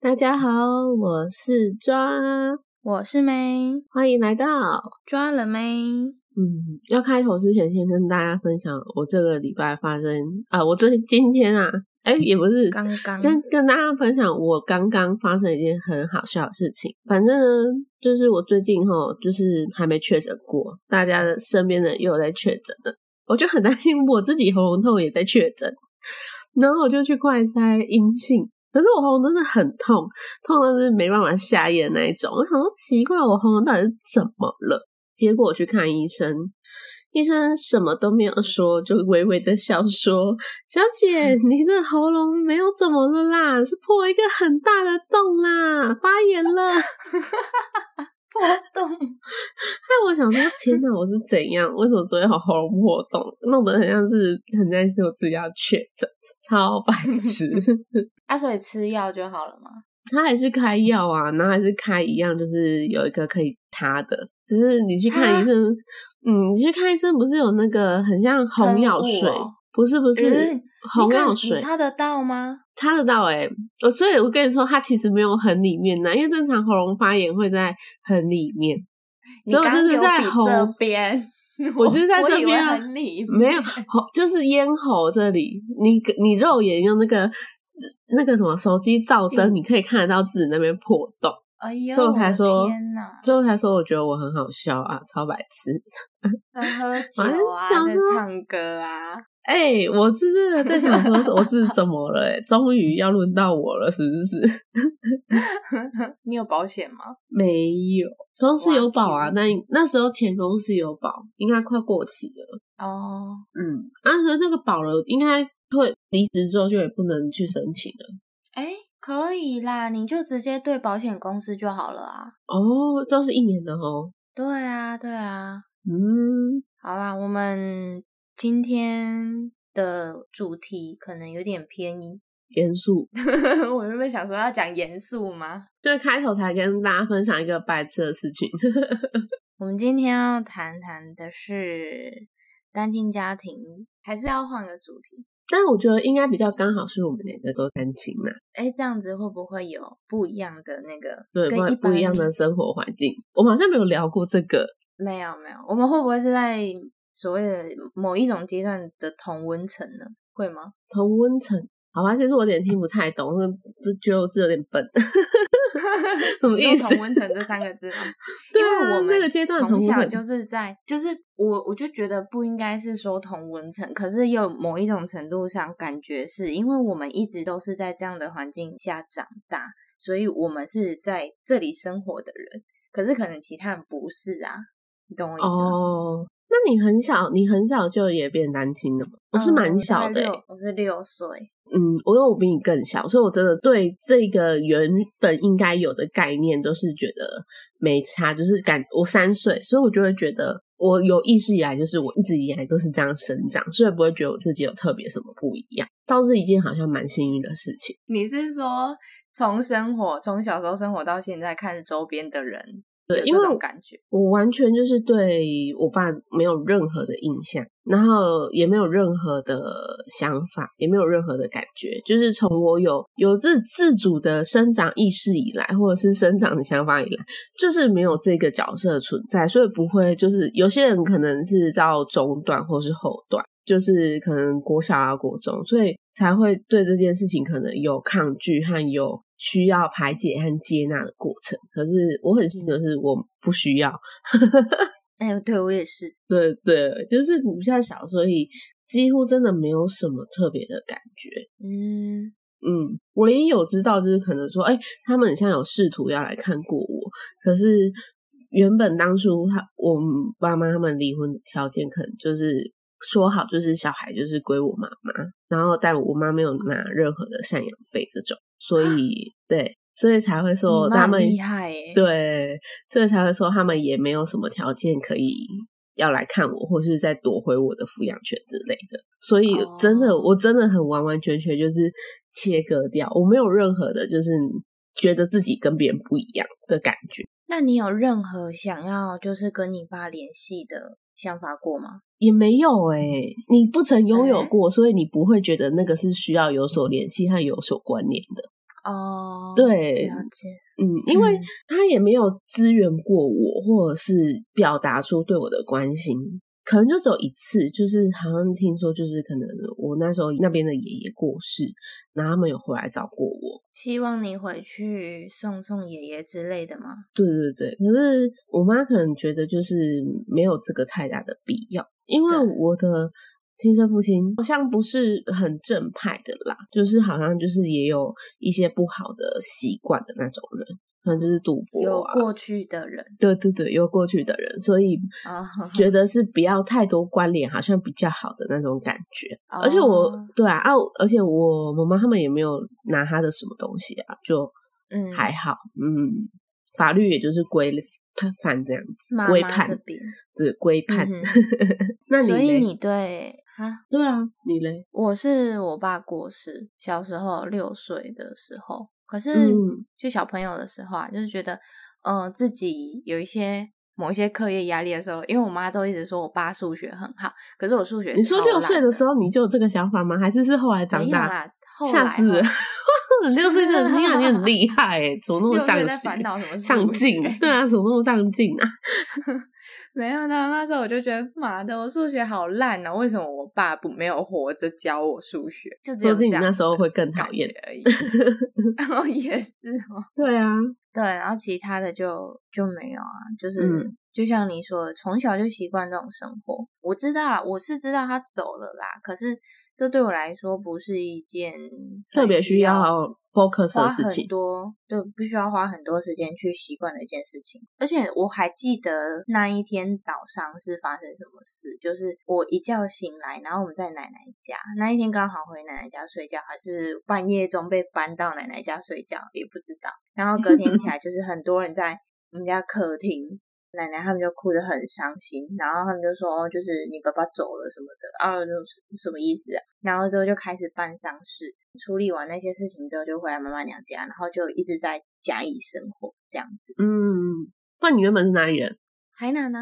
大家好，我是抓，我是梅，欢迎来到。抓了梅。嗯，要开头之前，先跟大家分享我这个礼拜发生啊，我这今天啊，哎，也不是刚刚，先跟大家分享我刚刚发生一件很好笑的事情。反正呢，就是我最近哈，就是还没确诊过，大家的身边的又有在确诊了，我就很担心我自己喉咙痛也在确诊，然后我就去快筛阴性。可是我喉咙真的很痛，痛到是没办法下咽那一种。我想说奇怪，我喉咙到底是怎么了？结果我去看医生，医生什么都没有说，就微微的笑说：“小姐，你的喉咙没有怎么了啦，是破一个很大的洞啦，发炎了。”破洞，害我想说，天哪，我是怎样？为什么昨天好喉咙破洞，弄得很像是很担心我自己要确诊，超白痴。啊，所以吃药就好了吗？他还是开药啊，然后还是开一样，就是有一个可以擦的，只是你去看医生，嗯，你去看医生不是有那个很像红药水？不是不是红药水，擦得到吗？擦得到哎，我所以，我跟你说，它其实没有很里面的，因为正常喉咙发炎会在很里面，所以我就是在喉边，我就是在这边没有喉，就是咽喉这里，你你肉眼用那个那个什么手机照灯，你可以看得到自己那边破洞。哎呦，最后才说，天哪！最后才说，我觉得我很好笑啊，超白痴，在 喝酒啊，在唱歌啊。哎，我是真的在想说，我是怎么了？哎，终于要轮到我了，是不是？你有保险吗？没有，公司有保啊。那那时候前公司有保，应该快过期了。哦，嗯，啊，可是那个保了，应该会离职之后就也不能去申请了。哎。可以啦，你就直接对保险公司就好了啊。哦，都是一年的哦。对啊，对啊。嗯，好啦，我们今天的主题可能有点偏严肃。我原本想说要讲严肃吗？对，开头才跟大家分享一个白痴的事情。我们今天要谈谈的是单亲家庭，还是要换个主题？但我觉得应该比较刚好是我们两个都单亲嘛。哎，这样子会不会有不一样的那个对不不一样的生活环境？我们好像没有聊过这个。没有没有，我们会不会是在所谓的某一种阶段的同温层呢？会吗？同温层。好吧，其实我有点听不太懂，是不觉得我字有点笨？什么意思？同温层这三个字吗？因为我们从小就是在，就是我我就觉得不应该是说同温层，可是有某一种程度上感觉是因为我们一直都是在这样的环境下长大，所以我们是在这里生活的人，可是可能其他人不是啊，你懂我意思吗？那你很小，你很小就也变单亲了吗？我是蛮小的，我是六岁。嗯，我因为我比你更小，所以我真的对这个原本应该有的概念都是觉得没差，就是感我三岁，所以我就会觉得我有意识以来，就是我一直以来都是这样生长，所以不会觉得我自己有特别什么不一样，倒是一件好像蛮幸运的事情。你是说从生活从小时候生活到现在，看周边的人？对，因为感觉我完全就是对我爸没有任何的印象，然后也没有任何的想法，也没有任何的感觉。就是从我有有自自主的生长意识以来，或者是生长的想法以来，就是没有这个角色存在，所以不会就是有些人可能是到中段或是后段，就是可能国小啊国中，所以才会对这件事情可能有抗拒和有。需要排解和接纳的过程，可是我很幸运的是，我不需要。哎，对我也是，对对，就是比较小，所以几乎真的没有什么特别的感觉。嗯嗯，唯一有知道就是可能说，哎，他们像有试图要来看过我，可是原本当初他我爸妈他们离婚的条件，可能就是说好，就是小孩就是归我妈妈，然后但我妈没有拿任何的赡养费这种。所以，对，所以才会说他们厉害，对，所以才会说他们也没有什么条件可以要来看我，或是再夺回我的抚养权之类的。所以，真的，我真的很完完全全就是切割掉，我没有任何的，就是觉得自己跟别人不一样的感觉。那你有任何想要就是跟你爸联系的想法过吗？也没有哎，你不曾拥有过，所以你不会觉得那个是需要有所联系和有所关联的。哦，对，了解。嗯，因为他也没有支援过我，或者是表达出对我的关心，可能就只有一次，就是好像听说，就是可能我那时候那边的爷爷过世，然后他们有回来找过我，希望你回去送送爷爷之类的吗？对对对，可是我妈可能觉得就是没有这个太大的必要，因为我的。亲生父亲好像不是很正派的啦，就是好像就是也有一些不好的习惯的那种人，可能就是赌博，有过去的人，对对对，有过去的人，所以觉得是不要太多关联，好像比较好的那种感觉。而且我对啊啊，而且我妈妈他们也没有拿他的什么东西啊，就嗯还好，嗯，法律也就是规判判这样子，规判这边对规判。那所以你对。啊，对啊，你嘞？我是我爸过世，小时候六岁的时候，可是就小朋友的时候啊，就是觉得，嗯，自己有一些某一些课业压力的时候，因为我妈都一直说我爸数学很好，可是我数学，你说六岁的时候你就有这个想法吗？还是是后来长大？吓死！六岁就你感觉很厉害哎，怎么那么上进？上进，对啊，怎么那么上进啊？没有呢，那时候我就觉得妈的，我数学好烂啊！为什么我爸不没有活着教我数学？就只有这样，那时候会更讨厌而已。然后也是哦，对啊，对，然后其他的就就没有啊，就是就像你说，的，从小就习惯这种生活。我知道，我是知道他走了啦，可是。这对我来说不是一件特别需要 focus 的事情，多对，必须要花很多时间去习惯的一件事情。而且我还记得那一天早上是发生什么事，就是我一觉醒来，然后我们在奶奶家，那一天刚好回奶奶家睡觉，还是半夜中被搬到奶奶家睡觉，也不知道。然后隔天起来，就是很多人在我们家客厅。奶奶他们就哭得很伤心，然后他们就说：“哦，就是你爸爸走了什么的啊，就是什么意思啊？”然后之后就开始办丧事，处理完那些事情之后，就回来妈妈娘家，然后就一直在嘉义生活这样子。嗯，那你原本是哪里人？台南呢？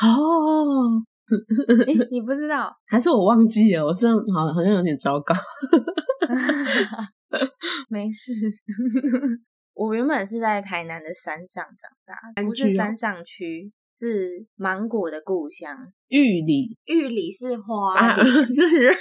哦，你不知道？还是我忘记了？我是好好像有点糟糕。没事。我原本是在台南的山上长大，不是山上区，是芒果的故乡玉里。玉里是花，就是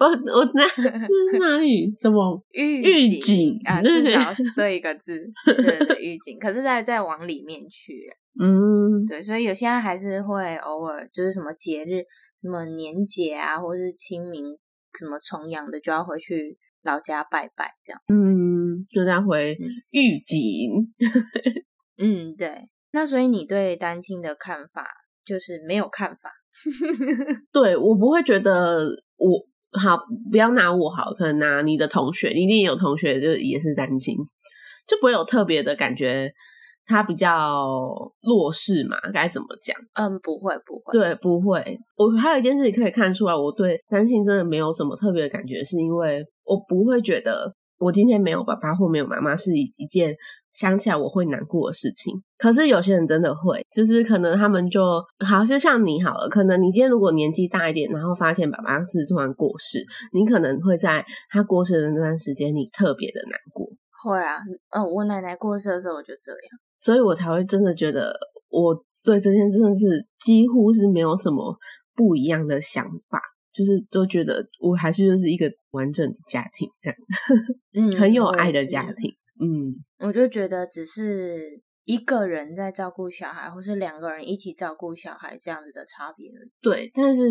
我我那是哪里？什么 玉玉井啊？至少是对一个字，对对玉井。可是再再往里面去，嗯，对，所以有些还是会偶尔就是什么节日，什么年节啊，或是清明，什么重阳的就要回去老家拜拜，这样，嗯。就在回预警，嗯，对。那所以你对单亲的看法就是没有看法？对我不会觉得我好，不要拿我好，可能拿你的同学，一定有同学就也是单亲，就不会有特别的感觉，他比较弱势嘛？该怎么讲？嗯，不会，不会，对，不会。我还有一件事情可以看出来，我对单亲真的没有什么特别的感觉，是因为我不会觉得。我今天没有爸爸或没有妈妈是一一件想起来我会难过的事情。可是有些人真的会，就是可能他们就好就像你好了，可能你今天如果年纪大一点，然后发现爸爸是突然过世，你可能会在他过世的那段时间，你特别的难过。会啊，嗯，我奶奶过世的时候我就这样，所以我才会真的觉得我对这件真的是几乎是没有什么不一样的想法。就是都觉得我还是就是一个完整的家庭这样，嗯，很有爱的家庭，嗯，我就觉得只是一个人在照顾小孩，或是两个人一起照顾小孩这样子的差别而已。对，但是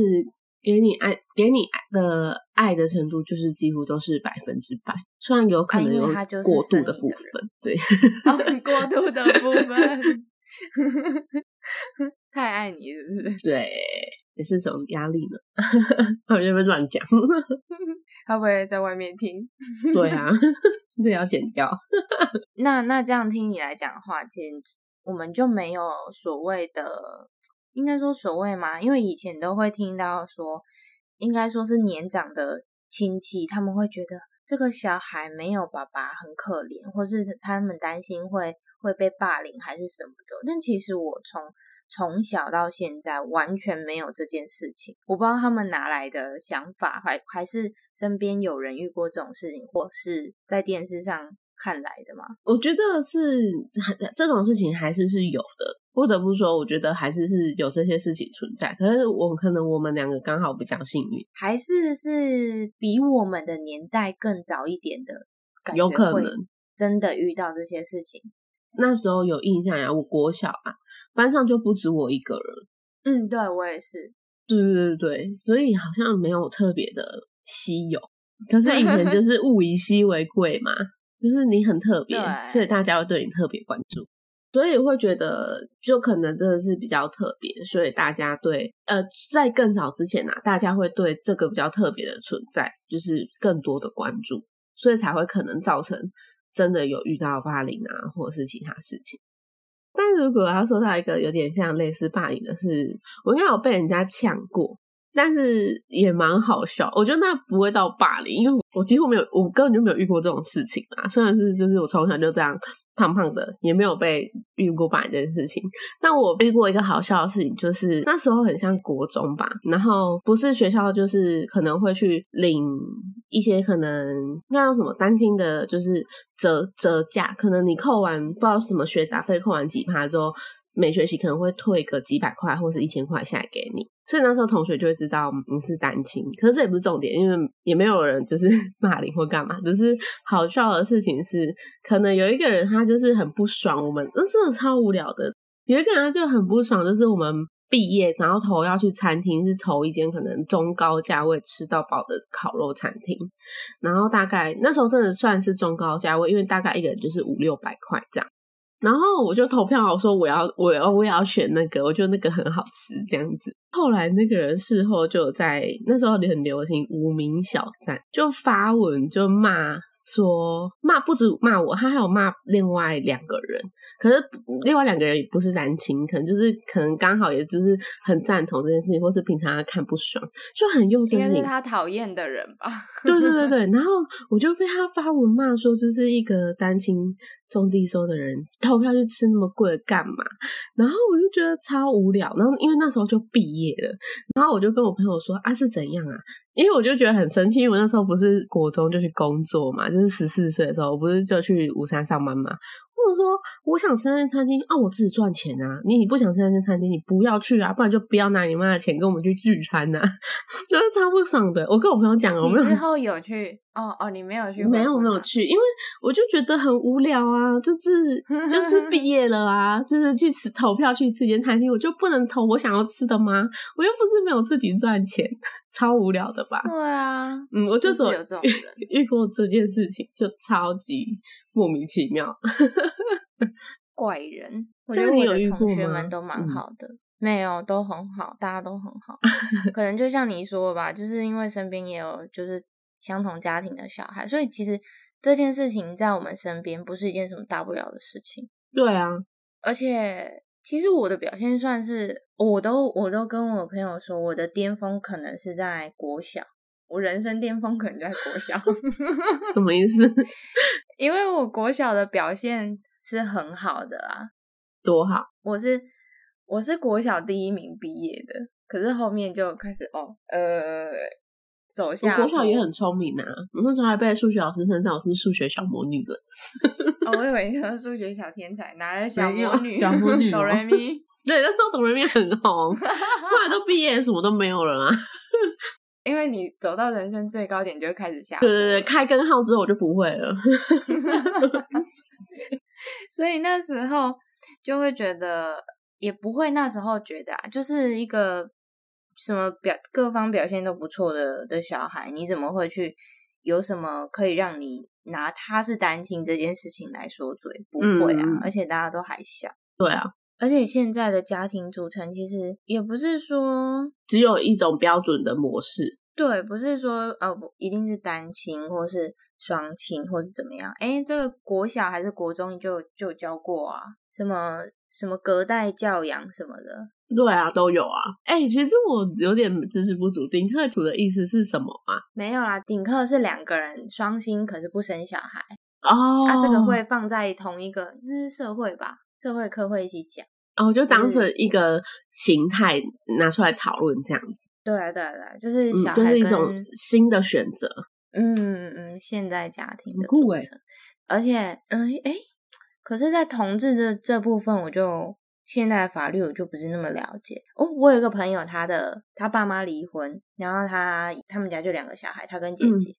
给你爱给你的爱的程度，就是几乎都是百分之百，虽然有可能有 过度的部分，对，过度的部分，太爱你是不是？对。也是种压力呢，我就会乱讲，他不会在外面听。对啊，这要剪掉。那那这样听你来讲的话，其实我们就没有所谓的，应该说所谓嘛，因为以前都会听到说，应该说是年长的亲戚，他们会觉得这个小孩没有爸爸很可怜，或是他们担心会。会被霸凌还是什么的。但其实我从从小到现在完全没有这件事情，我不知道他们哪来的想法，还还是身边有人遇过这种事情，或是在电视上看来的吗？我觉得是这种事情还是是有的。不得不说，我觉得还是是有这些事情存在。可是我可能我们两个刚好比较幸运，还是是比我们的年代更早一点的，有可能真的遇到这些事情。那时候有印象呀，我国小啊，班上就不止我一个人。嗯，对我也是。对对对对，所以好像没有特别的稀有。可是以前就 是物以稀为贵嘛，就是你很特别，所以大家会对你特别关注。所以会觉得，就可能真的是比较特别，所以大家对呃，在更早之前啊，大家会对这个比较特别的存在，就是更多的关注，所以才会可能造成真的有遇到霸凌啊，或者是其他事情。但如果要说到一个有点像类似霸凌的是，我应该有被人家抢过。但是也蛮好笑，我觉得那不会到霸凌，因为我几乎没有，我根本就没有遇过这种事情啊。虽然是就是我从小就这样胖胖的，也没有被遇过霸凌这件事情。但我遇过一个好笑的事情，就是那时候很像国中吧，然后不是学校，就是可能会去领一些可能那叫什么单亲的，就是折折价，可能你扣完不知道什么学杂费，扣完几趴之后。每学期可能会退个几百块或是一千块下来给你，所以那时候同学就会知道你是单亲。可是这也不是重点，因为也没有人就是 骂你或干嘛。只是好笑的事情是，可能有一个人他就是很不爽我们，那真的超无聊的。有一个人他就很不爽，就是我们毕业然后投要去餐厅，是投一间可能中高价位吃到饱的烤肉餐厅，然后大概那时候真的算是中高价位，因为大概一个人就是五六百块这样。然后我就投票，我说我要，我要，我也要选那个，我觉得那个很好吃，这样子。后来那个人事后就在那时候很流行无名小站，就发文就骂。说骂不止骂我，他还有骂另外两个人。可是另外两个人也不是单亲，可能就是可能刚好也就是很赞同这件事情，或是平常他看不爽，就很幼稚。应该是他讨厌的人吧？对对对对。然后我就被他发文骂说，就是一个单亲种地收的人投票去吃那么贵的干嘛？然后我就觉得超无聊。然后因为那时候就毕业了，然后我就跟我朋友说啊是怎样啊？因为我就觉得很生气，因为我那时候不是国中就去工作嘛，就是十四岁的时候，我不是就去武山上班嘛。或者说，我想吃那间餐厅啊，我自己赚钱啊。你不想吃那间餐厅，你不要去啊，不然就不要拿你妈的钱跟我们去聚餐呐，就是超不爽的。我跟我朋友讲，我们之后有去哦哦，你没有去，没有没有去，因为我就觉得很无聊啊，就是就是 毕业了啊，就是去吃投票去吃间餐厅，我就不能投我想要吃的吗？我又不是没有自己赚钱，超无聊的吧？对啊，嗯，我就有这种人 遇过这件事情，就超级。莫名其妙，怪人。我觉得我的同学们都蛮好的，没有都很好，大家都很好。可能就像你说吧，就是因为身边也有就是相同家庭的小孩，所以其实这件事情在我们身边不是一件什么大不了的事情。对啊，而且其实我的表现算是，我都我都跟我朋友说，我的巅峰可能是在国小。我人生巅峰可能在国小，什么意思？因为我国小的表现是很好的啊，多好！我是我是国小第一名毕业的，可是后面就开始哦，呃，走下。国小也很聪明啊，我那时候还被数学老师称赞我是数学小魔女了。哦，我以为你说数学小天才，拿来小魔女，小魔女哆瑞咪。对，那时候哆瑞咪很红，后来都毕业，什么都没有了啊。因为你走到人生最高点，就会开始下。对对对，开根号之后我就不会了。所以那时候就会觉得，也不会那时候觉得啊，就是一个什么表各方表现都不错的的小孩，你怎么会去有什么可以让你拿他是单亲这件事情来说嘴？不会啊，而且大家都还小。对啊。而且现在的家庭组成其实也不是说只有一种标准的模式，对，不是说呃不一定是单亲或是双亲或是怎么样。哎，这个国小还是国中就就教过啊，什么什么隔代教养什么的，对啊，都有啊。哎，其实我有点知识不足，顶客组的意思是什么啊？没有啦，顶客是两个人双薪，可是不生小孩。哦，啊，这个会放在同一个，那是社会吧？社会课会一起讲，哦，就当成一个形态拿出来讨论这样子。对啊，对啊，对啊，就是小孩一种新的选择。嗯嗯嗯，现代家庭的组成，而且，嗯，哎，可是，在同志这这部分，我就现在法律我就不是那么了解哦。我有一个朋友，他的他爸妈离婚，然后他他们家就两个小孩，他跟姐姐，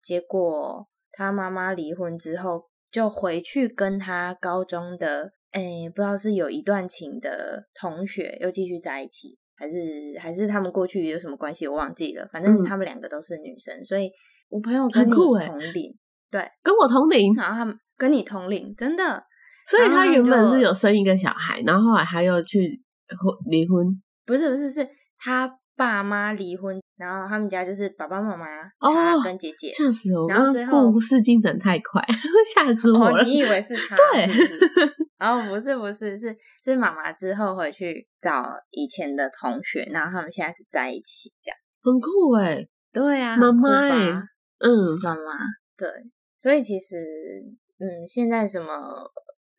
结果他妈妈离婚之后，就回去跟他高中的，哎，不知道是有一段情的同学又继续在一起，还是还是他们过去有什么关系，我忘记了。反正他们两个都是女生，所以。我朋友跟你同龄，对，跟我同龄，然后他们跟你同龄，真的，所以他原本是有生一个小孩，然后后来他又去离婚，不是不是，是他爸妈离婚，然后他们家就是爸爸妈妈，他跟姐姐，吓死我，然后最后故事进展太快，吓死我了，你以为是 他，对，然后不是不是是是妈妈之后回去找以前的同学，然后他们现在是在一起，这样子很酷哎，对啊，妈妈哎。嗯，妈妈，对，所以其实，嗯，现在什么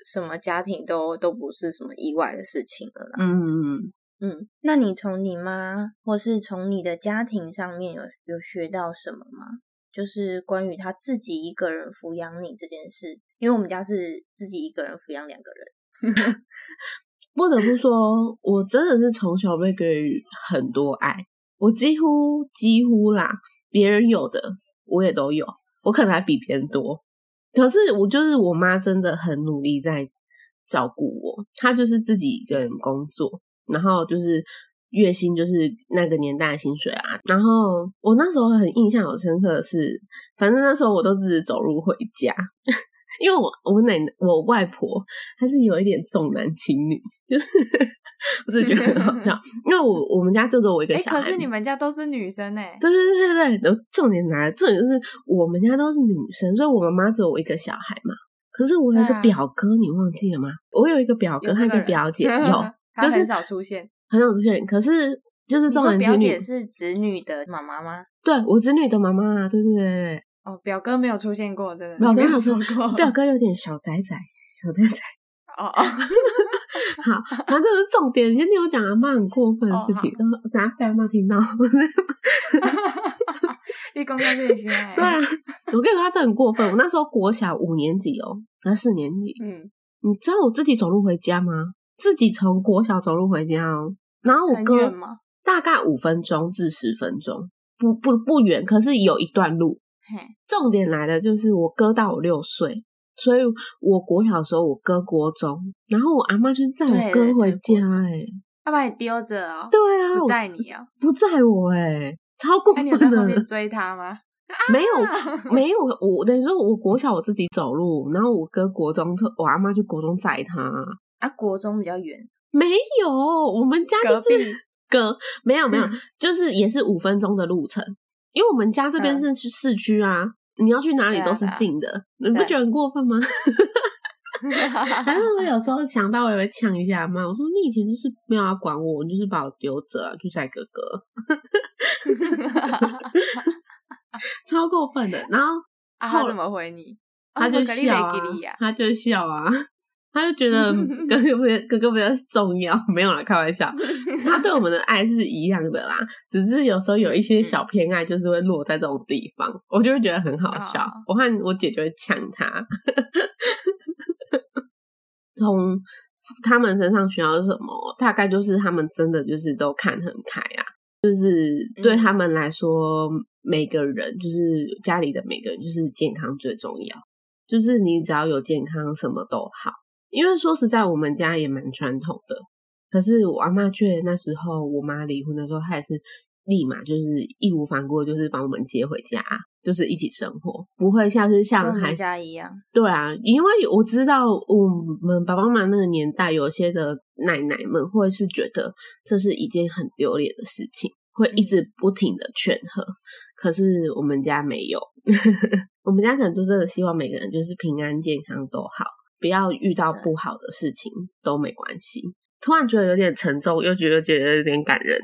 什么家庭都都不是什么意外的事情了。嗯嗯嗯，那你从你妈或是从你的家庭上面有有学到什么吗？就是关于他自己一个人抚养你这件事，因为我们家是自己一个人抚养两个人。不得不说，我真的是从小被给予很多爱，我几乎几乎啦，别人有的。我也都有，我可能还比别人多，可是我就是我妈真的很努力在照顾我，她就是自己一个人工作，然后就是月薪就是那个年代的薪水啊，然后我那时候很印象很深刻的是，反正那时候我都自己走路回家。因为我我奶奶我外婆她是有一点重男轻女，就是 我只觉得很好笑。因为我我们家就只有我一个小孩，可是你们家都是女生哎。对对对对对，重点来了，重点就是我们家都是女生，所以我妈妈只有我一个小孩嘛。可是我有一个表哥，你忘记了吗？我有一个表哥，他一个表姐，有，他很少出现，很少出现。可是就是重男轻女。表姐是子女的妈妈吗？对，我子女的妈妈，对对对对。哦，表哥没有出现过，真的。表哥有说过，表哥有点小仔仔，小仔仔。哦哦，好，反正这是重点。你先听我讲阿妈很过分的事情，然后等下被阿妈听到。你 公开这些？对啊，我跟你说，他这很过分。我那时候国小五年级哦，还四年级。嗯，你知道我自己走路回家吗？自己从国小走路回家哦。然后我哥大概五分钟至十分钟，不不不远，可是有一段路。重点来了，就是我哥到我六岁，所以我国小的时候，我哥国中，然后我阿妈就载我哥回家，哎，他把你丢着哦，对啊，不载你啊，不载我，哎，超过分的，你追他吗？没有，没有，我等于说，我国小我自己走路，然后我哥国中，我阿妈去国中载他，啊，国中比较远，没有，我们家就是隔，没有没有，就是也是五分钟的路程。因为我们家这边是去市区啊，你要去哪里都是近的，你不觉得很过分吗？反正我有时候想到，我也会呛一下妈。我说你以前就是没有要管我，你就是把我丢着去载哥哥，超过分的。然后他怎么回你？他就笑啊，他就笑啊。他就觉得 哥哥比哥哥比较重要，没有啦，开玩笑。他对我们的爱是一样的啦，只是有时候有一些小偏爱，就是会落在这种地方，我就会觉得很好笑。我和我姐就会呛他，从他们身上学到什么？大概就是他们真的就是都看很开啊，就是对他们来说，每个人就是家里的每个人就是健康最重要，就是你只要有健康，什么都好。因为说实在，我们家也蛮传统的，可是我阿妈却那时候我妈离婚的时候，她也是立马就是义无反顾，就是把我们接回家，就是一起生活，不会像是像孩家一样。对啊，因为我知道我们爸爸妈妈那个年代，有些的奶奶们会是觉得这是一件很丢脸的事情，会一直不停的劝和。可是我们家没有，我们家可能就真的希望每个人就是平安健康都好。不要遇到不好的事情都没关系。突然觉得有点沉重，又觉得觉得有点感人。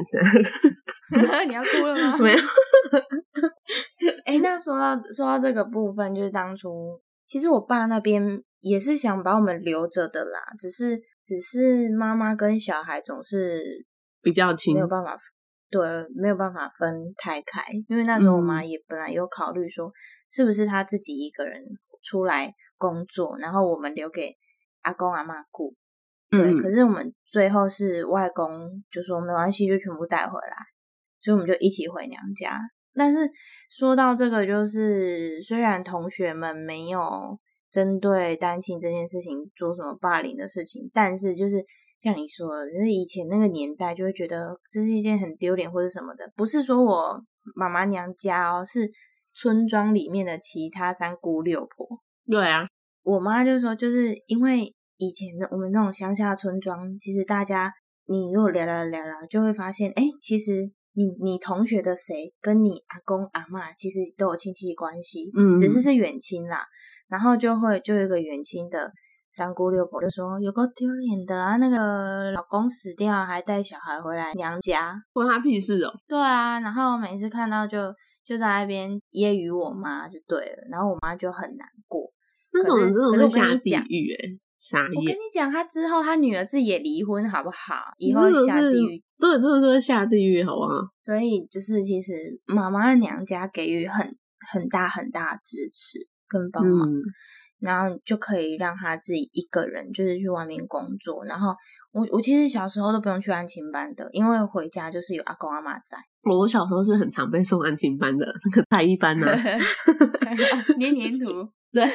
你要哭了吗？没有。哎，那说到说到这个部分，就是当初其实我爸那边也是想把我们留着的啦，只是只是妈妈跟小孩总是比较亲，没有办法。对，没有办法分太开，因为那时候我妈也本来有考虑说，是不是她自己一个人出来工作，然后我们留给阿公阿妈顾。对，可是我们最后是外公就说没关系，就全部带回来，所以我们就一起回娘家。但是说到这个，就是虽然同学们没有针对单亲这件事情做什么霸凌的事情，但是就是。像你说，的，就是以前那个年代，就会觉得这是一件很丢脸或者什么的。不是说我妈妈娘家哦，是村庄里面的其他三姑六婆。对啊，我妈就说，就是因为以前的我们那种乡下村庄，其实大家你如果聊聊聊聊，就会发现，哎，其实你你同学的谁跟你阿公阿妈其实都有亲戚关系，嗯，只是是远亲啦。然后就会就有一个远亲的。三姑六婆就说有个丢脸的啊，那个老公死掉还带小孩回来娘家，关他屁事哦。对啊，然后每次看到就就在那边揶揄我妈就对了，然后我妈就很难过。那种人真的是下地狱哎，傻眼！我跟你讲，他之后他女儿自己也离婚好不好？以后下地狱，对，真的是下地狱，好不好？所以就是其实妈妈的娘家给予很很大很大的支持跟帮忙。然后就可以让他自己一个人，就是去外面工作。然后我我其实小时候都不用去安亲班的，因为回家就是有阿公阿妈在。我小时候是很常被送安亲班的，那个才艺班呢，粘粘土。对，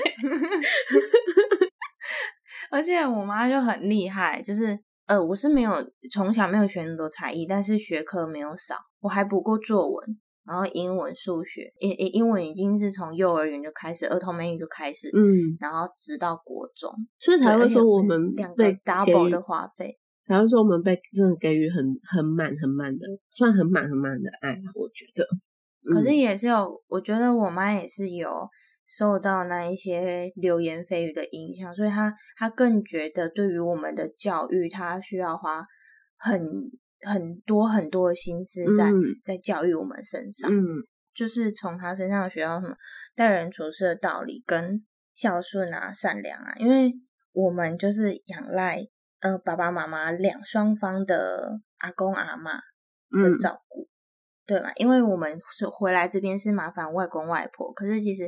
而且我妈就很厉害，就是呃，我是没有从小没有学那么多才艺，但是学科没有少，我还补过作文。然后英文、数学，英英英文已经是从幼儿园就开始，儿童美语就开始，嗯，然后直到国中，所以才会说我们两个 double 的花费，才会说我们被真的给予很很满很满的，算很满很满的爱，我觉得。可是也是有，我觉得我妈也是有受到那一些流言蜚语的影响，所以他他更觉得对于我们的教育，他需要花很。很多很多的心思在在教育我们身上，嗯，就是从他身上学到什么待人处事的道理，跟孝顺啊、善良啊。因为我们就是仰赖呃爸爸妈妈两双方的阿公阿妈的照顾，对嘛？因为我们是回来这边是麻烦外公外婆，可是其实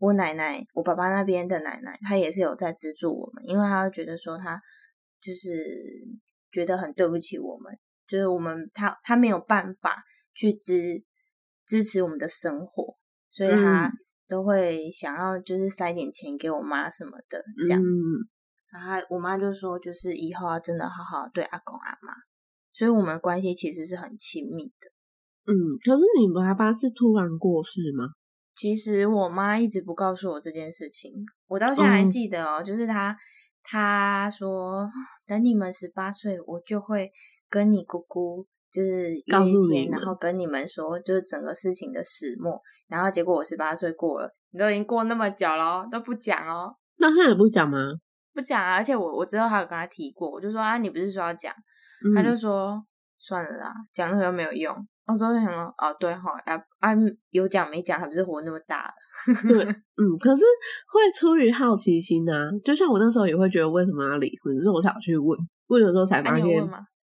我奶奶，我爸爸那边的奶奶，她也是有在资助我们，因为她会觉得说她就是觉得很对不起我们。就是我们她她没有办法去支支持我们的生活，所以她都会想要就是塞点钱给我妈什么的这样子。然后我妈就说，就是以后要真的好好对阿公阿妈，所以我们关系其实是很亲密的。嗯，可是你爸爸是突然过世吗？其实我妈一直不告诉我这件事情，我到现在还记得哦，就是她她说等你们十八岁，我就会。跟你姑姑就是约一天，然后跟你们说就是整个事情的始末，然后结果我十八岁过了，你都已经过那么久了都不讲哦，那现在也不讲吗？不讲啊，而且我我之后还有跟他提过，我就说啊，你不是说要讲，他就说算了啦，讲了又没有用。我之后就想说，哦对哈，啊啊有讲没讲，还不是活那么大？对，嗯，可是会出于好奇心啊，就像我那时候也会觉得为什么要离婚，所以我才去问，问的时候才发现。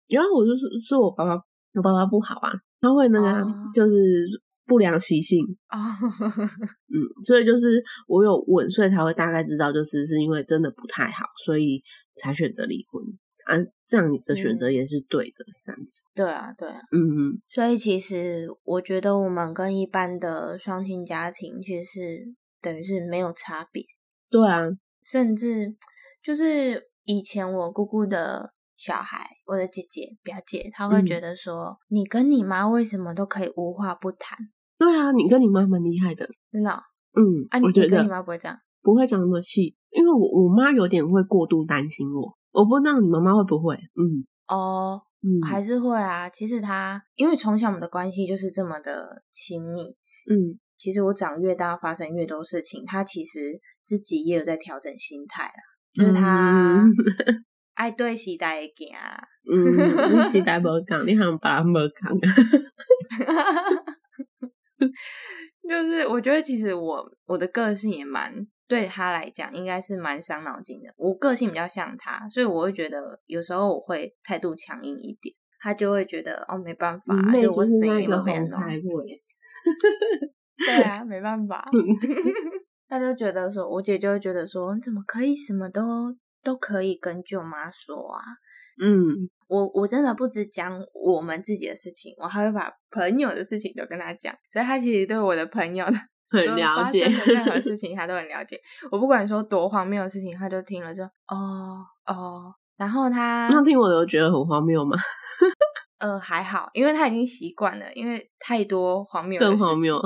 然后我就是说我爸爸，我爸爸不好啊，他会那个就是不良习性啊，嗯，所以就是我有问，所以才会大概知道，就是是因为真的不太好，所以才选择离婚啊。这样你的选择也是对的，这样子。对啊，对啊，嗯嗯。所以其实我觉得我们跟一般的双亲家庭其实是等于是没有差别。对啊，甚至就是以前我姑姑的。小孩，我的姐姐、表姐，她会觉得说，你跟你妈为什么都可以无话不谈？对啊，你跟你妈蛮厉害的，真的。嗯，啊，你觉得跟你妈不会这样，不会讲那么细，因为我我妈有点会过度担心我，我不知道你妈妈会不会。嗯，哦，嗯，还是会啊。其实他因为从小我们的关系就是这么的亲密，嗯，其实我长越大，发生越多事情，他其实自己也有在调整心态啦，就是她。爱对时代行啦，嗯，时代无讲，你像爸无讲，就是我觉得其实我我的个性也蛮对他来讲应该是蛮伤脑筋的。我个性比较像他，所以我会觉得有时候我会态度强硬一点，他就会觉得哦没办法，就我声音都变了。对啊，没办法。他就觉得说，我姐就会觉得说，你怎么可以什么都都可以跟舅妈说啊？嗯，我我真的不只讲我们自己的事情，我还会把朋友的事情都跟他讲，所以他其实对我的朋友的很了解，任何事 情他都很了解。我不管说多荒谬的事情，他就听了就哦哦，然后他他听我都觉得很荒谬吗？呃，还好，因为他已经习惯了，因为太多荒谬，更荒谬。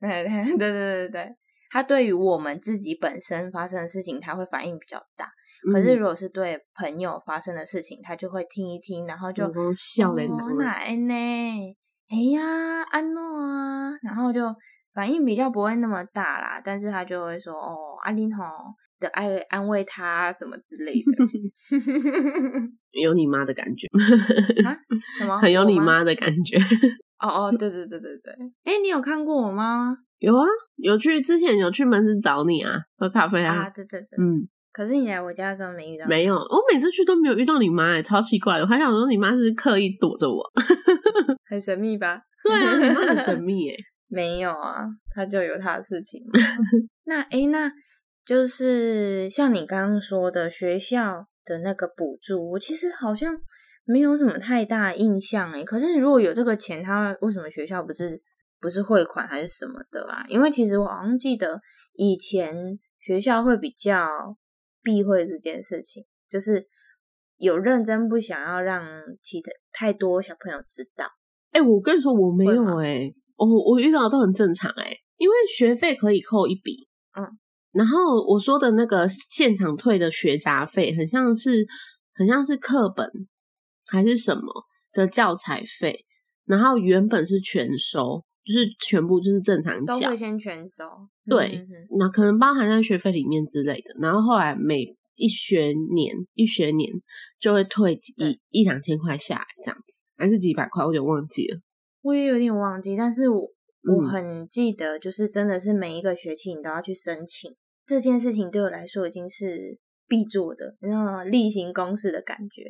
对 对对对对对，他对于我们自己本身发生的事情，他会反应比较大。可是如果是对朋友发生的事情，他就会听一听，然后就笑脸哦，那呢？哎呀，安诺啊，然后就反应比较不会那么大啦。但是他就会说哦，阿林吼的爱安慰他什么之类的，有你妈的感觉啊？什么？很有你妈的感觉？哦哦，对对对对对。哎，你有看过我妈吗？有啊，有去之前有去门市找你啊，喝咖啡啊。啊，对对对，嗯。可是你来我家的时候没遇到，没有，我每次去都没有遇到你妈，哎，超奇怪的。我还想说你妈是刻意躲着我，很神秘吧？对啊，你妈很神秘，哎，没有啊，他就有他的事情。那哎，那就是像你刚刚说的学校的那个补助，我其实好像没有什么太大印象，哎。可是如果有这个钱，他为什么学校不是不是汇款还是什么的啊？因为其实我好像记得以前学校会比较。避讳这件事情，就是有认真不想要让其他太多小朋友知道。哎，我跟你说，我没有哎，我我遇到的都很正常哎，因为学费可以扣一笔，嗯，然后我说的那个现场退的学杂费，很像是很像是课本还是什么的教材费，然后原本是全收，就是全部就是正常都会先全收。对，那可能包含在学费里面之类的，然后后来每一学年一学年就会退一一两千块下来，这样子还是几百块，我有点忘记了。我也有点忘记，但是我我很记得，就是真的是每一个学期你都要去申请这件事情，对我来说已经是必做的，那例行公事的感觉。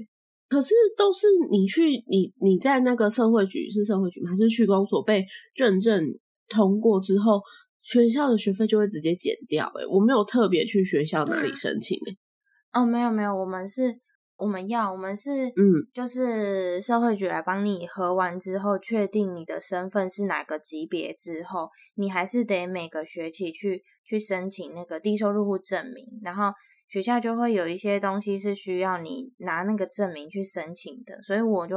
可是都是你去你你在那个社会局是社会局吗？还是去公所被认证通过之后？学校的学费就会直接减掉，哎，我没有特别去学校哪里申请，哎，哦，没有没有，我们是，我们要，我们是，嗯，就是社会局来帮你核完之后，确定你的身份是哪个级别之后，你还是得每个学期去去申请那个低收入户证明，然后学校就会有一些东西是需要你拿那个证明去申请的，所以我就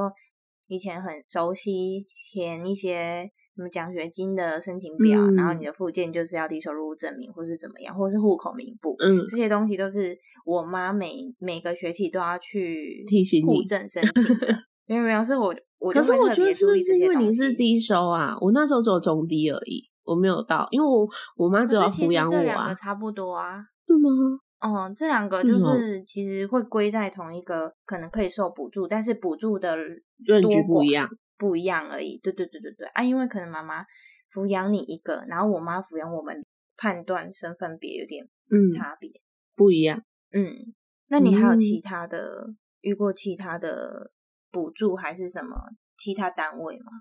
以前很熟悉填一些。什么奖学金的申请表，然后你的附件就是要低收入证明，或是怎么样，或是户口名簿，嗯，这些东西都是我妈每每个学期都要去提醒户证申请的。没有没有，是我我可是我觉得是因为你是低收啊，我那时候只有中低而已，我没有到，因为我我妈只要抚养我啊，差不多啊，对吗？嗯，这两个就是其实会归在同一个，可能可以受补助，但是补助的多不一样。不一样而已，对对对对对啊！因为可能妈妈抚养你一个，然后我妈抚养我们，判断身份别有点差别，不一样。嗯，那你还有其他的遇过其他的补助还是什么其他单位吗？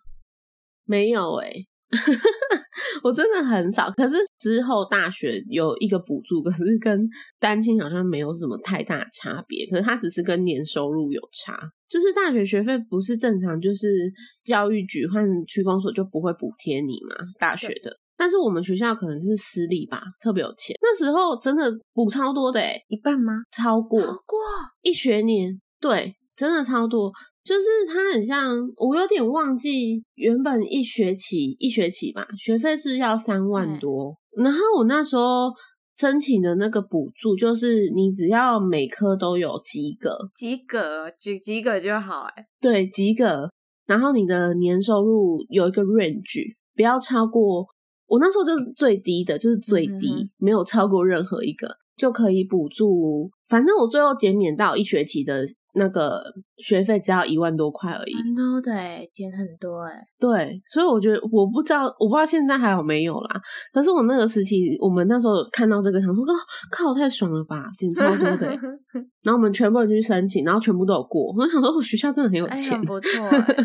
没有哎。我真的很少，可是之后大学有一个补助，可是跟单亲好像没有什么太大差别，可是它只是跟年收入有差。就是大学学费不是正常，就是教育局或区公所就不会补贴你嘛？大学的，但是我们学校可能是私立吧，特别有钱，那时候真的补超多的，诶一半吗？超过，超过一学年，对，真的超多。就是它很像，我有点忘记原本一学期一学期吧，学费是要三万多。然后我那时候申请的那个补助，就是你只要每科都有及格，及格及及格就好哎。对，及格。然后你的年收入有一个 range，不要超过。我那时候就是最低的，就是最低，没有超过任何一个就可以补助。反正我最后减免到一学期的那个学费只要一万多块而已，很多的哎，减很多哎。对，所以我觉得我不知道，我不知道现在还有没有啦。可是我那个时期，我们那时候看到这个，想说靠，靠太爽了吧，减超多的。然后我们全部人去申请，然后全部都有过。我想说，我学校真的很有钱，不错。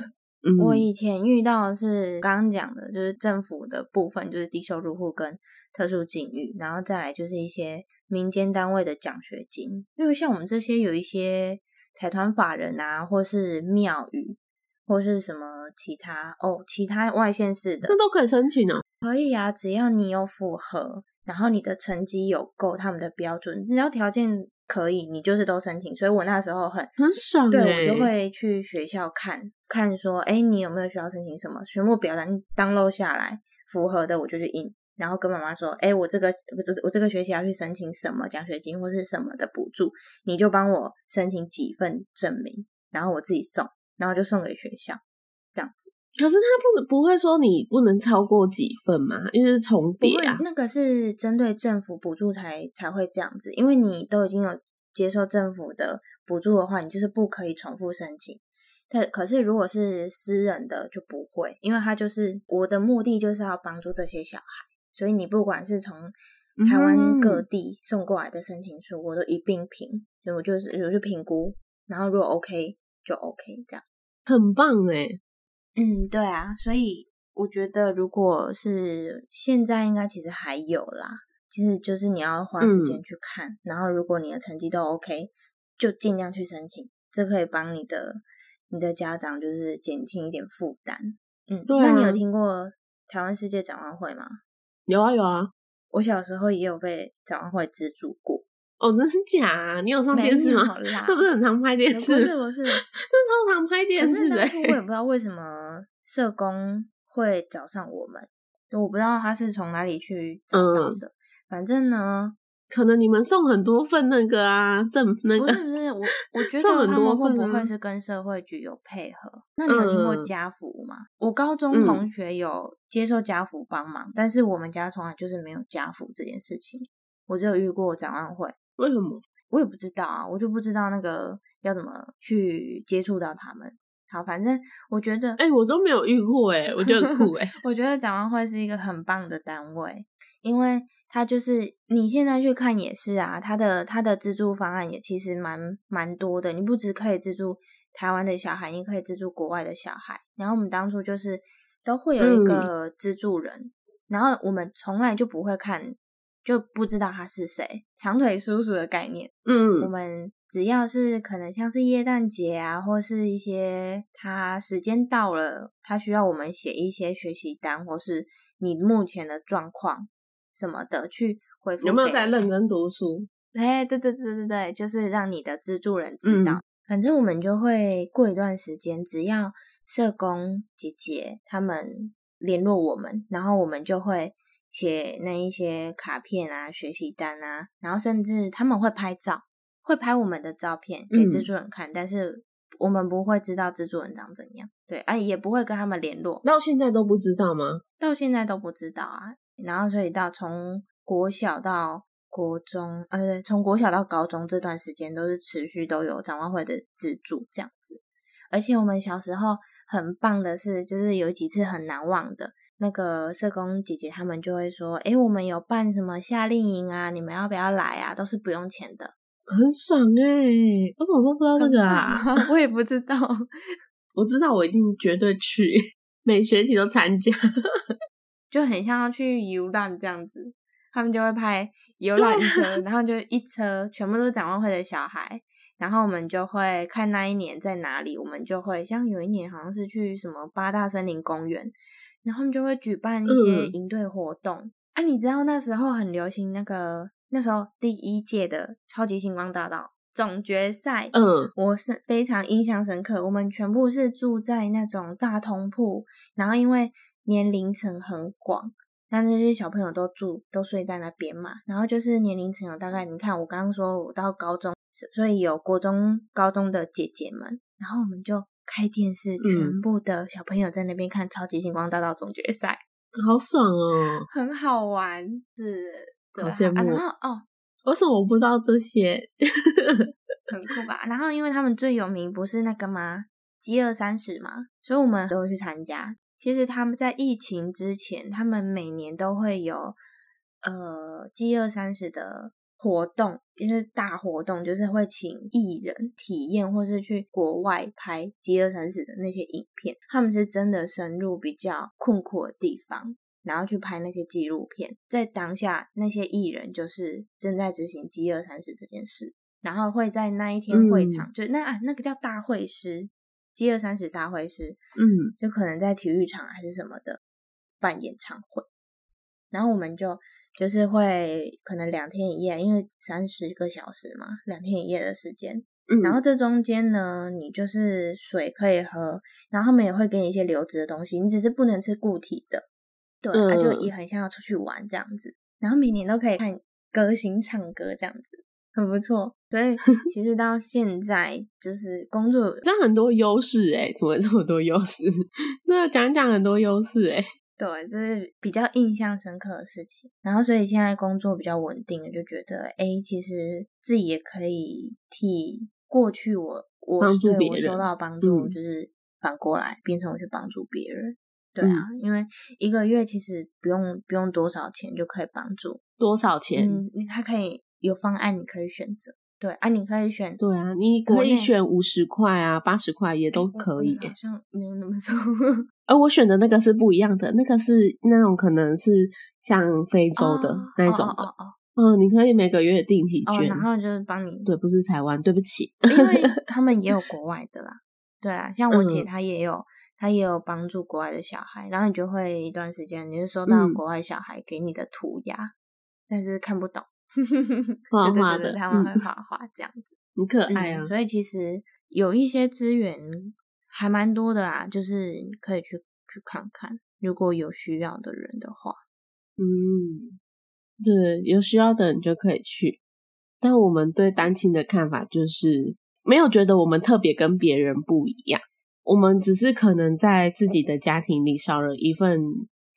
我以前遇到的是刚刚讲的，就是政府的部分，就是低收入户跟特殊境遇，然后再来就是一些民间单位的奖学金。因为像我们这些有一些财团法人啊，或是庙宇，或是什么其他哦，其他外县市的，那都可以申请哦。可以啊，只要你有符合，然后你的成绩有够他们的标准，只要条件。可以，你就是都申请，所以我那时候很很爽，对我就会去学校看看，说，哎，你有没有需要申请什么？全部表单 download 下来，符合的我就去印，然后跟妈妈说，哎，我这个这我这个学期要去申请什么奖学金或是什么的补助，你就帮我申请几份证明，然后我自己送，然后就送给学校，这样子。可是他不能不会说你不能超过几份嘛？因为是重叠啊。那个是针对政府补助才才会这样子，因为你都已经有接受政府的补助的话，你就是不可以重复申请。但可是如果是私人的就不会，因为他就是我的目的就是要帮助这些小孩，所以你不管是从台湾各地送过来的申请书，我都一并评，所以我就是我就评估，然后如果 OK 就 OK，这样很棒哎。嗯，对啊，所以我觉得，如果是现在，应该其实还有啦。其实就是你要花时间去看，然后如果你的成绩都 OK，就尽量去申请，这可以帮你的你的家长就是减轻一点负担。嗯，那你有听过台湾世界展望会吗？有啊有啊，我小时候也有被展望会资助过。哦，真是假？你有上电视吗？是不是很常拍电视？不是不是，是超常拍电视的。我也不知道为什么社工会找上我们，我不知道他是从哪里去找到的。反正呢，可能你们送很多份那个啊，政那个不是不是，我 我觉得他们会不会是跟社会局有配合？那你有听过家福吗？我高中同学有接受家福帮忙，但是我们家从来就是没有家福这件事情，我只有遇过展望会。为什么？我也不知道啊，我就不知道那个要怎么去接触到他们。好，反正我觉得，哎，我都没有遇过，哎，我觉得很酷，哎，我觉得展望会是一个很棒的单位，因为它就是你现在去看也是啊，它的它的资助方案也其实蛮蛮多的，你不只可以资助台湾的小孩，你可以资助国外的小孩。然后我们当初就是都会有一个资助人，然后我们从来就不会看。就不知道他是谁，长腿叔叔的概念。嗯，我们只要是可能像是耶诞节啊，或是一些他时间到了，他需要我们写一些学习单，或是你目前的状况什么的去回复。有没有在认真读书？哎，对对对对对，就是让你的资助人知道。反正我们就会过一段时间，只要社工姐姐他们联络我们，然后我们就会。写那一些卡片啊、学习单啊，然后甚至他们会拍照，会拍我们的照片给资助人看，但是我们不会知道资助人长怎样，对，啊，也不会跟他们联络。到现在都不知道吗？到现在都不知道啊。然后所以到从国小到国中，呃，从国小到高中这段时间都是持续都有展望会的资助这样子。而且我们小时候很棒的是，就是有几次很难忘的。那个社工姐姐他们就会说：“哎，我们有办什么夏令营啊？你们要不要来啊？都是不用钱的，很爽哎！我怎么都不知道这个啊？我也不知道，我知道我一定绝对去，每学期都参加，就很像要去游览这样子。他们就会拍游览 车，然后就一车全部都是展望会的小孩，然后我们就会看那一年在哪里，我们就会像有一年好像是去什么八大森林公园。”然后他们就会举办一些营队活动啊！你知道那时候很流行那个那时候第一届的超级星光大道总决赛，嗯，我是非常印象深刻。我们全部是住在那种大通铺，然后因为年龄层很广，但那些小朋友都住都睡在那边嘛。然后就是年龄层有大概，你看我刚刚说我到高中，所以有国中、高中的姐姐们，然后我们就。开电视，全部的小朋友在那边看《超级星光大道》总决赛，好爽哦，很好玩，是，对羡慕。然后哦，为什么我不知道这些？很酷吧？然后因为他们最有名不是那个吗？饥饿三十嘛，所以我们都会去参加。其实他们在疫情之前，他们每年都会有呃饥饿三十的活动，也是大活动，就是会请艺人体验，或是去国外拍饥饿三十的那些影片。他们是真的深入比较困苦的地方。然后去拍那些纪录片，在当下那些艺人就是正在执行饥饿三十这件事，然后会在那一天会场，就那啊那个叫大会师，饥饿三十大会是，嗯，就可能在体育场还是什么的办演唱会，然后我们就就是会可能两天一夜，因为三十个小时嘛，两天一夜的时间，嗯，然后这中间呢，你就是水可以喝，然后他们也会给你一些流质的东西，你只是不能吃固体的。对，他就也很像要出去玩这样子，然后每年都可以看歌星唱歌这样子，很不错。所以 其实到现在就是工作，这样很多优势哎，怎么这么多优势？那讲讲很多优势哎，对，这是比较印象深刻的事情。然后所以现在工作比较稳定了，就觉得哎，其实自己也可以替过去我我对我收到帮助，就是反过来变成我去帮助别人。对啊，因为一个月其实不用不用多少钱就可以帮助多少钱？嗯，你它可以有方案，你可以选择。对啊，你可以选。对啊，你可以选五十块啊，八十块也都可以。好像没有那么少。而我选的那个是不一样的，那个是那种可能是像非洲的那种的。哦哦哦。嗯，你可以每个月定期捐，然后就是帮你。对，不是台湾，对不起。因为 他们也有国外的啦。对啊，像我姐她也有。她也有帮助国外的小孩，然后你就会一段时间，你是收到国外小孩给你的涂鸦，但是看不懂，画画的，他们会画画这样子，很可爱啊。所以其实有一些资源还蛮多的啦，就是可以去去看看，如果有需要的人的话，嗯，对，有需要的人就可以去。但我们对单亲的看法就是没有觉得我们特别跟别人不一样。我们只是可能在自己的家庭里少了一份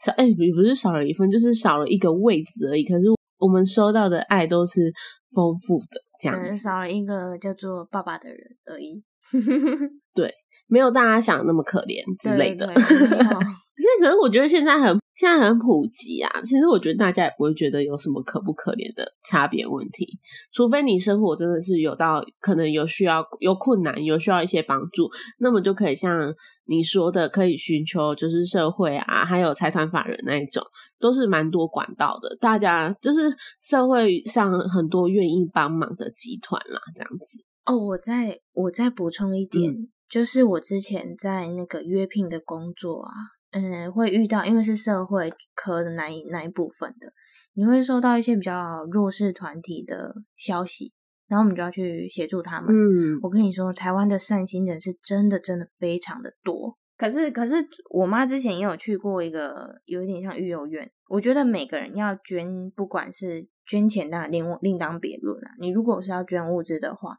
少，哎，也不是少了一份，就是少了一个位置而已。可是我们收到的爱都是丰富的，这样子少了一个叫做爸爸的人而已。对，没有大家想的那么可怜之类的。可是，可是我觉得现在很现在很普及啊。其实我觉得大家也不会觉得有什么可不可怜的差别问题，除非你生活真的是有到可能有需要、有困难、有需要一些帮助，那么就可以像你说的，可以寻求就是社会啊，还有财团法人那一种，都是蛮多管道的。大家就是社会上很多愿意帮忙的集团啦，这样子。哦，我再我再补充一点，就是我之前在那个约聘的工作啊。嗯，会遇到，因为是社会科的那一那一部分的，你会收到一些比较弱势团体的消息，然后我们就要去协助他们。嗯，我跟你说，台湾的善心人是真的真的非常的多。可是，可是我妈之前也有去过一个有一点像育幼院。我觉得每个人要捐，不管是捐钱，当然另另当别论啊。你如果是要捐物资的话，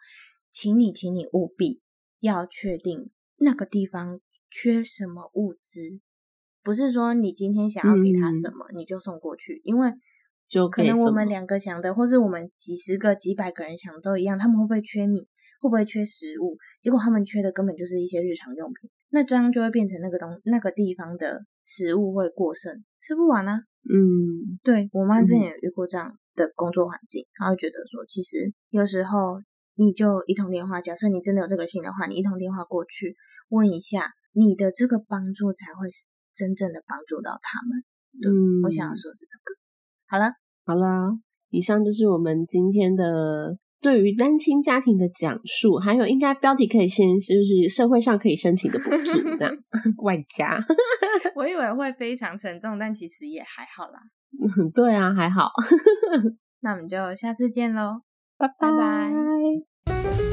请你，请你务必要确定那个地方缺什么物资。不是说你今天想要给他什么你就送过去，因为就可能我们两个想的，或是我们几十个、几百个人想的都一样。他们会不会缺米？会不会缺食物？结果他们缺的根本就是一些日常用品。那这样就会变成那个东那个地方的食物会过剩，吃不完啊。嗯，对我妈之前也遇过这样的工作环境，她会觉得说，其实有时候你就一通电话，假设你真的有这个心的话，你一通电话过去问一下，你的这个帮助才会真正的帮助到他们，嗯，我想要说是这个。好了，好了，以上就是我们今天的对于单亲家庭的讲述，还有应该标题可以先就是社会上可以申请的补助这样 外加。我以为会非常沉重，但其实也还好啦。对啊，还好。那我们就下次见喽，拜拜。